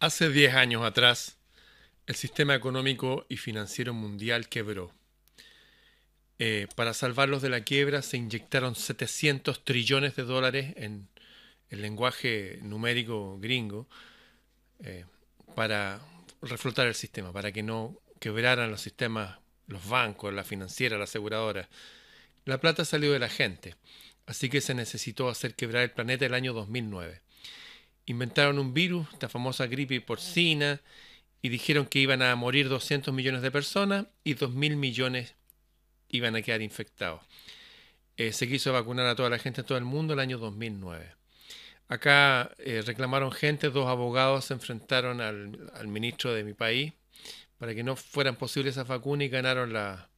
Hace 10 años atrás, el sistema económico y financiero mundial quebró. Eh, para salvarlos de la quiebra se inyectaron 700 trillones de dólares en el lenguaje numérico gringo eh, para reflotar el sistema, para que no quebraran los sistemas, los bancos, la financiera, la aseguradora. La plata salió de la gente, así que se necesitó hacer quebrar el planeta el año 2009 inventaron un virus, esta famosa gripe porcina, y dijeron que iban a morir 200 millones de personas y 2.000 millones iban a quedar infectados. Eh, se quiso vacunar a toda la gente en todo el mundo el año 2009. Acá eh, reclamaron gente, dos abogados se enfrentaron al, ministro de mi país para que no fueran posibles esas vacunas y ganaron la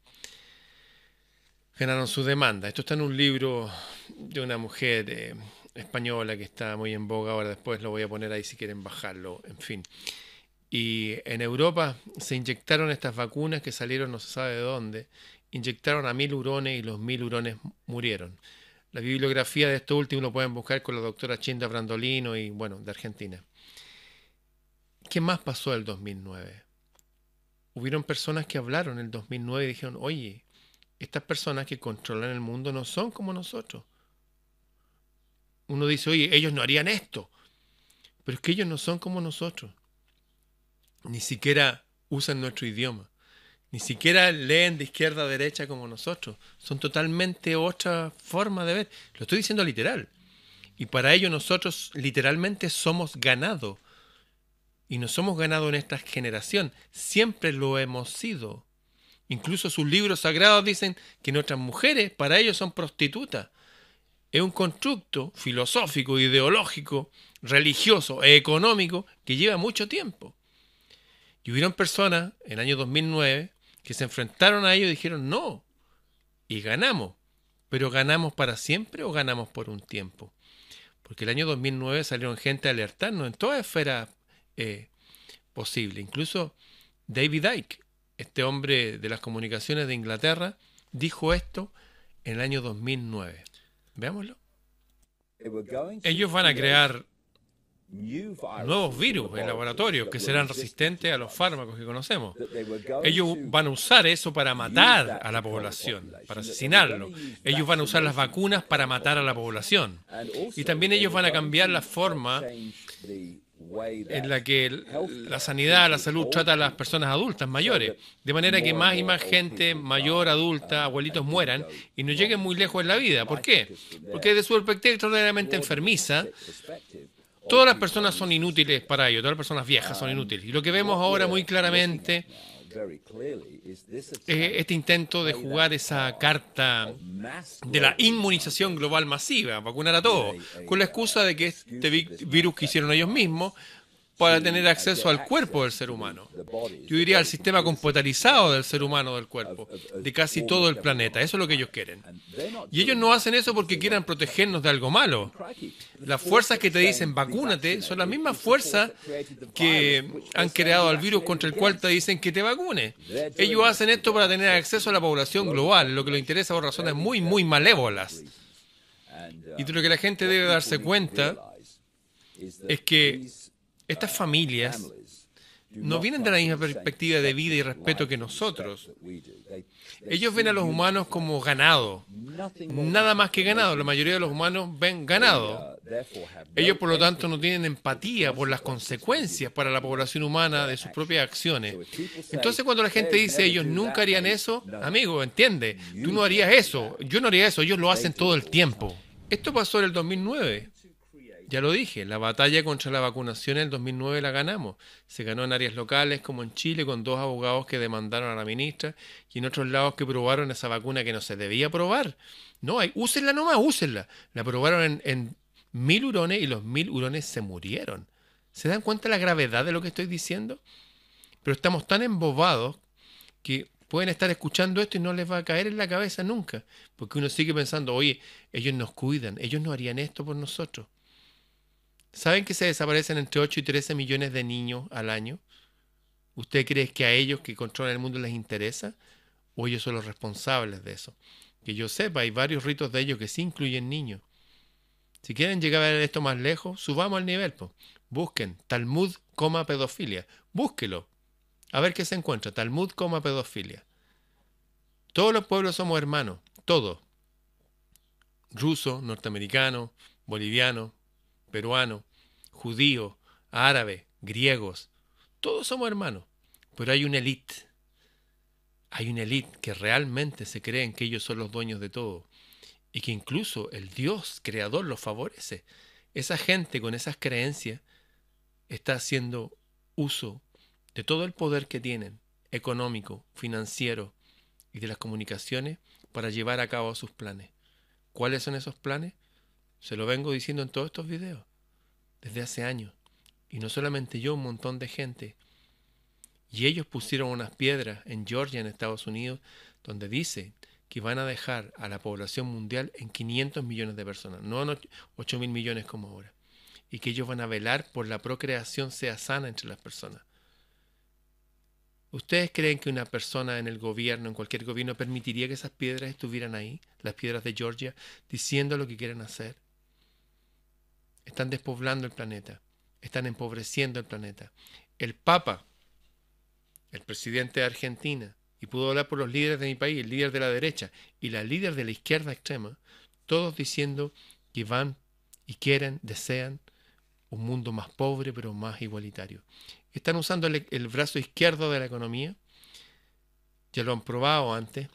ganaron su demanda. Esto está en un libro de una mujer eh, española que está muy en boga ahora, después lo voy a poner ahí si quieren bajarlo, en fin. Y en Europa se inyectaron estas vacunas que salieron no se sabe de dónde, inyectaron a mil hurones y los mil hurones murieron. La bibliografía de esto último lo pueden buscar con la doctora Chinda Brandolino y bueno, de Argentina. ¿Qué más pasó el 2009? Hubieron personas que hablaron en el 2009 y dijeron, oye, estas personas que controlan el mundo no son como nosotros uno dice, oye, ellos no harían esto. Pero es que ellos no son como nosotros. Ni siquiera usan nuestro idioma. Ni siquiera leen de izquierda a derecha como nosotros. Son totalmente otra forma de ver. Lo estoy diciendo literal. Y para ello nosotros literalmente somos ganado. Y no somos ganado en esta generación. Siempre lo hemos sido. Incluso sus libros sagrados dicen que nuestras mujeres para ellos son prostitutas es un constructo filosófico, ideológico, religioso económico que lleva mucho tiempo. Y hubieron personas en el año 2009 que se enfrentaron a ello y dijeron no, y ganamos. Pero ganamos para siempre o ganamos por un tiempo. Porque el año 2009 salieron gente a alertarnos en toda esfera eh, posible. Incluso David Icke, este hombre de las comunicaciones de Inglaterra, dijo esto en el año 2009. Veámoslo. Ellos van a crear nuevos virus en laboratorios que serán resistentes a los fármacos que conocemos. Ellos van a usar eso para matar a la población, para asesinarlo. Ellos van a usar las vacunas para matar a la población. Y también ellos van a cambiar la forma en la que la sanidad, la salud trata a las personas adultas, mayores, de manera que más y más gente mayor, adulta, abuelitos mueran y no lleguen muy lejos en la vida. ¿Por qué? Porque de su perspectiva extraordinariamente enfermiza, todas las personas son inútiles para ello, todas las personas viejas son inútiles. Y lo que vemos ahora muy claramente este intento de jugar esa carta de la inmunización global masiva, vacunar a todos, con la excusa de que este virus que hicieron ellos mismos para tener acceso al cuerpo del ser humano. Yo diría al sistema computarizado del ser humano del cuerpo, de casi todo el planeta. Eso es lo que ellos quieren. Y ellos no hacen eso porque quieran protegernos de algo malo. Las fuerzas que te dicen vacúnate son las mismas fuerzas que han creado al virus contra el cual te dicen que te vacune. Ellos hacen esto para tener acceso a la población global, lo que les interesa por razones muy, muy malévolas. Y de lo que la gente debe darse cuenta es que estas familias no vienen de la misma perspectiva de vida y respeto que nosotros. Ellos ven a los humanos como ganado, nada más que ganado. La mayoría de los humanos ven ganado. Ellos, por lo tanto, no tienen empatía por las consecuencias para la población humana de sus propias acciones. Entonces, cuando la gente dice ellos nunca harían eso, amigo, entiende, tú no harías eso, yo no haría eso, ellos lo hacen todo el tiempo. Esto pasó en el 2009. Ya lo dije, la batalla contra la vacunación en el 2009 la ganamos. Se ganó en áreas locales como en Chile con dos abogados que demandaron a la ministra y en otros lados que probaron esa vacuna que no se debía probar. No, hay, úsenla nomás, úsenla. La probaron en, en mil hurones y los mil hurones se murieron. ¿Se dan cuenta de la gravedad de lo que estoy diciendo? Pero estamos tan embobados que pueden estar escuchando esto y no les va a caer en la cabeza nunca. Porque uno sigue pensando, oye, ellos nos cuidan, ellos no harían esto por nosotros. ¿Saben que se desaparecen entre 8 y 13 millones de niños al año? ¿Usted cree que a ellos que controlan el mundo les interesa? ¿O ellos son los responsables de eso? Que yo sepa, hay varios ritos de ellos que sí incluyen niños. Si quieren llegar a ver esto más lejos, subamos al nivel. Busquen Talmud, coma pedofilia. Búsquelo. A ver qué se encuentra. Talmud, coma pedofilia. Todos los pueblos somos hermanos. Todos. Ruso, norteamericano, boliviano, peruano, judío, árabe, griegos. Todos somos hermanos. Pero hay una élite. Hay una élite que realmente se creen que ellos son los dueños de todo. Y que incluso el Dios creador los favorece. Esa gente con esas creencias está haciendo uso de todo el poder que tienen, económico, financiero y de las comunicaciones, para llevar a cabo sus planes. ¿Cuáles son esos planes? Se lo vengo diciendo en todos estos videos, desde hace años. Y no solamente yo, un montón de gente. Y ellos pusieron unas piedras en Georgia, en Estados Unidos, donde dice que van a dejar a la población mundial en 500 millones de personas, no en 8 mil millones como ahora. Y que ellos van a velar por la procreación sea sana entre las personas. ¿Ustedes creen que una persona en el gobierno, en cualquier gobierno, permitiría que esas piedras estuvieran ahí, las piedras de Georgia, diciendo lo que quieren hacer? Están despoblando el planeta, están empobreciendo el planeta. El Papa, el presidente de Argentina, y pudo hablar por los líderes de mi país, el líder de la derecha y la líder de la izquierda extrema, todos diciendo que van y quieren, desean un mundo más pobre pero más igualitario. Están usando el, brazo izquierdo de la economía. Ya lo han probado antes.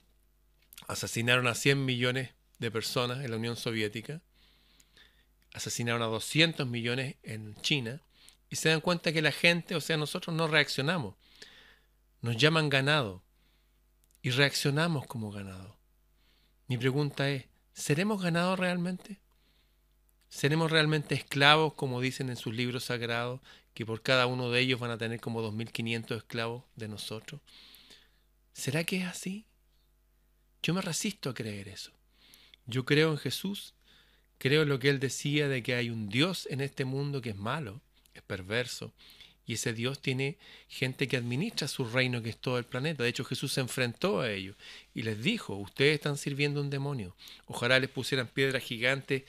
Asesinaron a 100 millones de personas en la Unión Soviética. Asesinaron a 200 millones en China. Y se dan cuenta que la gente, o sea, nosotros no reaccionamos. Nos llaman ganado. Y reaccionamos como ganado. Mi pregunta es, ¿seremos ganados realmente? ¿Seremos realmente esclavos, como dicen en sus libros sagrados, que por cada uno de ellos van a tener como 2.500 esclavos de nosotros? ¿Será que es así? Yo me resisto a creer eso. Yo creo en Jesús, creo lo que él decía de que hay un Dios en este mundo que es malo, es perverso, y ese Dios tiene gente que administra su reino, que es todo el planeta. De hecho, Jesús se enfrentó a ellos y les dijo, ustedes están sirviendo a un demonio. Ojalá les pusieran piedras gigantes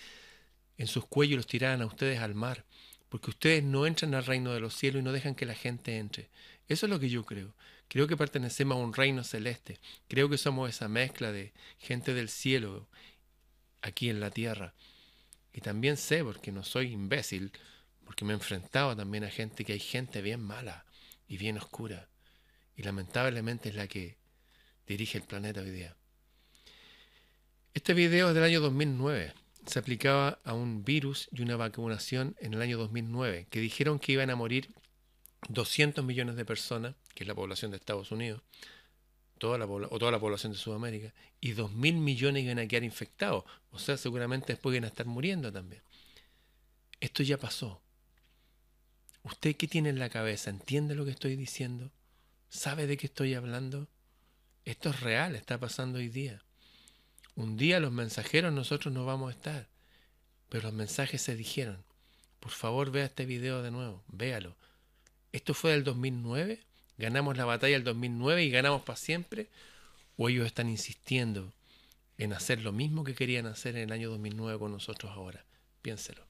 en sus cuellos y los tiraran a ustedes al mar, porque ustedes no entran al reino de los cielos y no dejan que la gente entre. Eso es lo que yo creo. Creo que pertenecemos a un reino celeste. Creo que somos esa mezcla de gente del cielo aquí en la tierra. Y también sé, porque no soy imbécil, porque me he enfrentado también a gente que hay gente bien mala y bien oscura. Y lamentablemente es la que dirige el planeta hoy día. Este video es del año 2009 se aplicaba a un virus y una vacunación en el año 2009, que dijeron que iban a morir 200 millones de personas, que es la población de Estados Unidos, toda la, o toda la población de Sudamérica, y 2.000 millones iban a quedar infectados. O sea, seguramente después iban a estar muriendo también. Esto ya pasó. ¿Usted qué tiene en la cabeza? ¿Entiende lo que estoy diciendo? ¿Sabe de qué estoy hablando? Esto es real, está pasando hoy día. Un día los mensajeros nosotros no vamos a estar, pero los mensajes se dijeron. Por favor, vea este video de nuevo, véalo. ¿Esto fue del 2009? ¿Ganamos la batalla del 2009 y ganamos para siempre? ¿O ellos están insistiendo en hacer lo mismo que querían hacer en el año 2009 con nosotros ahora? Piénselo.